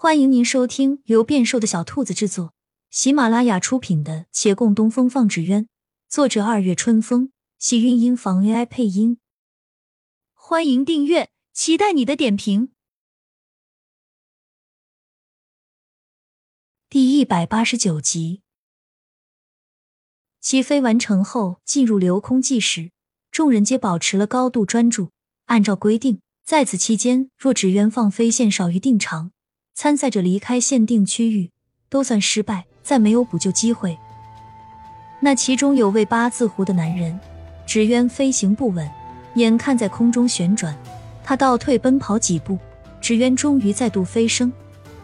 欢迎您收听由变瘦的小兔子制作、喜马拉雅出品的《且共东风放纸鸢》，作者二月春风，喜韵音房 AI 配音。欢迎订阅，期待你的点评。第一百八十九集，起飞完成后，进入留空计时，众人皆保持了高度专注。按照规定，在此期间，若纸鸢放飞线少于定长。参赛者离开限定区域都算失败，再没有补救机会。那其中有位八字胡的男人，纸鸢飞行不稳，眼看在空中旋转，他倒退奔跑几步，纸鸢终于再度飞升，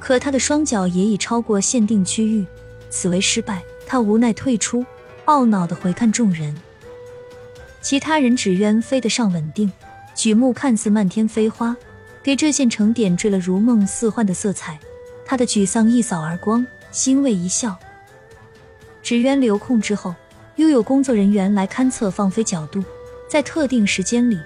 可他的双脚也已超过限定区域，此为失败。他无奈退出，懊恼的回看众人。其他人纸鸢飞得尚稳定，举目看似漫天飞花。给这县城点缀了如梦似幻的色彩，他的沮丧一扫而光，欣慰一笑。纸鸢留空之后，又有工作人员来勘测放飞角度，在特定时间里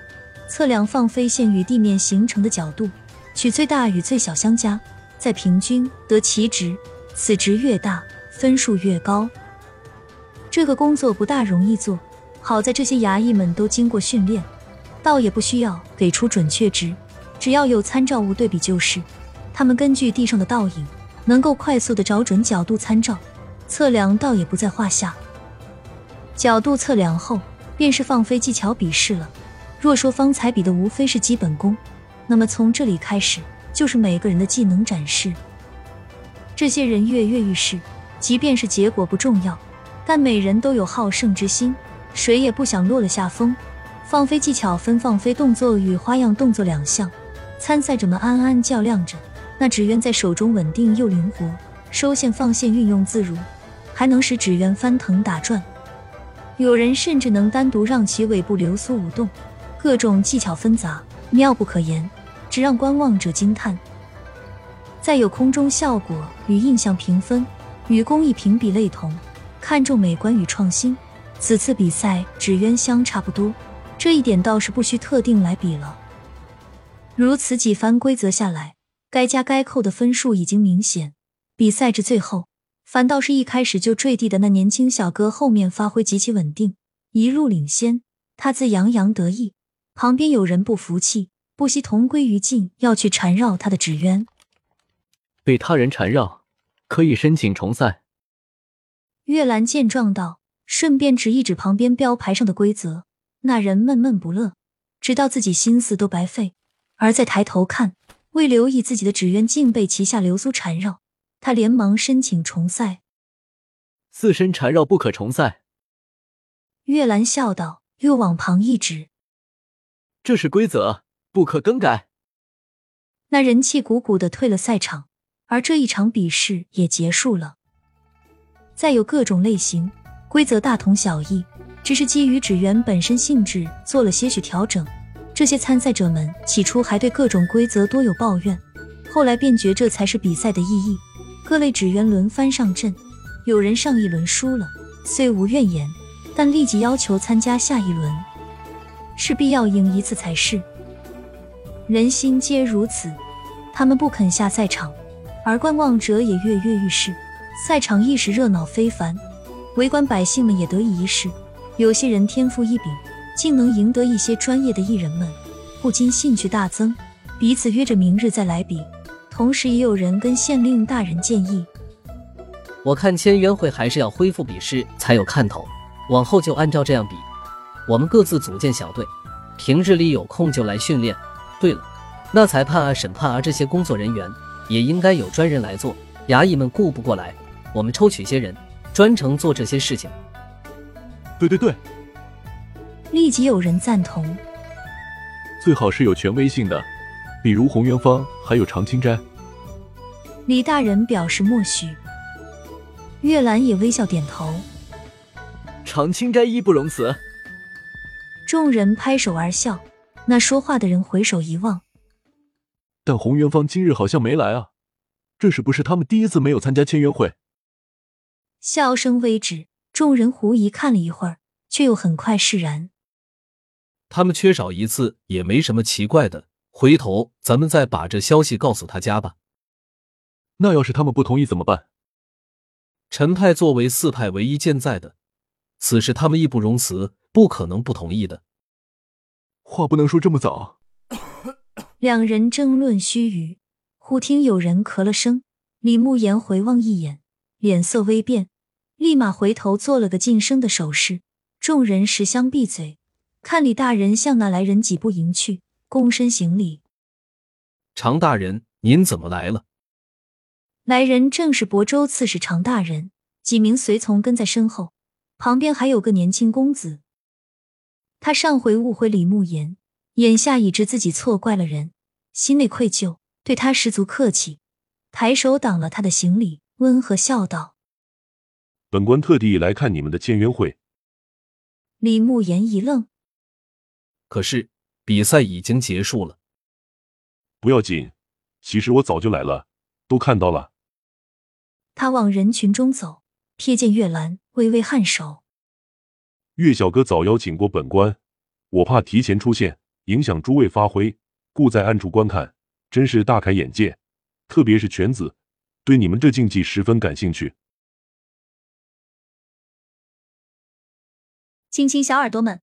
测量放飞线与地面形成的角度，取最大与最小相加，再平均得其值，此值越大，分数越高。这个工作不大容易做，好在这些衙役们都经过训练，倒也不需要给出准确值。只要有参照物对比就是，他们根据地上的倒影，能够快速的找准角度参照，测量倒也不在话下。角度测量后，便是放飞技巧比试了。若说方才比的无非是基本功，那么从这里开始就是每个人的技能展示。这些人跃跃欲试，即便是结果不重要，但每人都有好胜之心，谁也不想落了下风。放飞技巧分放飞动作与花样动作两项。参赛者们暗暗较量着，那纸鸢在手中稳定又灵活，收线放线运用自如，还能使纸鸢翻腾打转。有人甚至能单独让其尾部流苏舞动，各种技巧纷杂，妙不可言，只让观望者惊叹。再有空中效果与印象评分，与工艺评比类同，看重美观与创新。此次比赛纸鸢相差不多，这一点倒是不需特定来比了。如此几番规则下来，该加该扣的分数已经明显。比赛至最后，反倒是一开始就坠地的那年轻小哥后面发挥极其稳定，一路领先，他自洋洋得意。旁边有人不服气，不惜同归于尽，要去缠绕他的纸鸢。被他人缠绕，可以申请重赛。月兰见状道，顺便指一指旁边标牌上的规则。那人闷闷不乐，直到自己心思都白费。而再抬头看，未留意自己的纸鸢竟被旗下流苏缠绕，他连忙申请重赛。自身缠绕不可重赛。月兰笑道，又往旁一指：“这是规则，不可更改。”那人气鼓鼓的退了赛场，而这一场比试也结束了。再有各种类型规则大同小异，只是基于纸鸢本身性质做了些许调整。这些参赛者们起初还对各种规则多有抱怨，后来便觉这才是比赛的意义。各类纸鸢轮番上阵，有人上一轮输了，虽无怨言，但立即要求参加下一轮，势必要赢一次才是。人心皆如此，他们不肯下赛场，而观望者也跃跃欲试。赛场一时热闹非凡，围观百姓们也得以一试。有些人天赋异禀。竟能赢得一些专业的艺人们，不禁兴趣大增，彼此约着明日再来比。同时，也有人跟县令大人建议：“我看签约会还是要恢复比试才有看头，往后就按照这样比。我们各自组建小队，平日里有空就来训练。对了，那裁判啊、审判啊这些工作人员也应该有专人来做，衙役们顾不过来，我们抽取些人专程做这些事情。”对对对。立即有人赞同，最好是有权威性的，比如红元芳，还有常青斋。李大人表示默许，月兰也微笑点头。常青斋义不容辞。众人拍手而笑。那说话的人回首一望，但洪元芳今日好像没来啊，这是不是他们第一次没有参加签约会？笑声微止，众人狐疑看了一会儿，却又很快释然。他们缺少一次也没什么奇怪的，回头咱们再把这消息告诉他家吧。那要是他们不同意怎么办？陈派作为四派唯一健在的，此事他们义不容辞，不可能不同意的。话不能说这么早。两人争论须臾，忽听有人咳了声，李慕言回望一眼，脸色微变，立马回头做了个噤声的手势。众人识相闭嘴，看李大人向那来人几步迎去，躬身行礼。常大人，您怎么来了？来人正是亳州刺史常大人，几名随从跟在身后，旁边还有个年轻公子。他上回误会李慕言，眼下已知自己错怪了人，心内愧疚，对他十足客气，抬手挡了他的行礼，温和笑道：“本官特地来看你们的签约会。”李慕言一愣，可是比赛已经结束了。不要紧，其实我早就来了，都看到了。他往人群中走，瞥见月兰，微微颔首。岳小哥早邀请过本官，我怕提前出现影响诸位发挥，故在暗处观看，真是大开眼界。特别是犬子，对你们这竞技十分感兴趣。亲亲小耳朵们，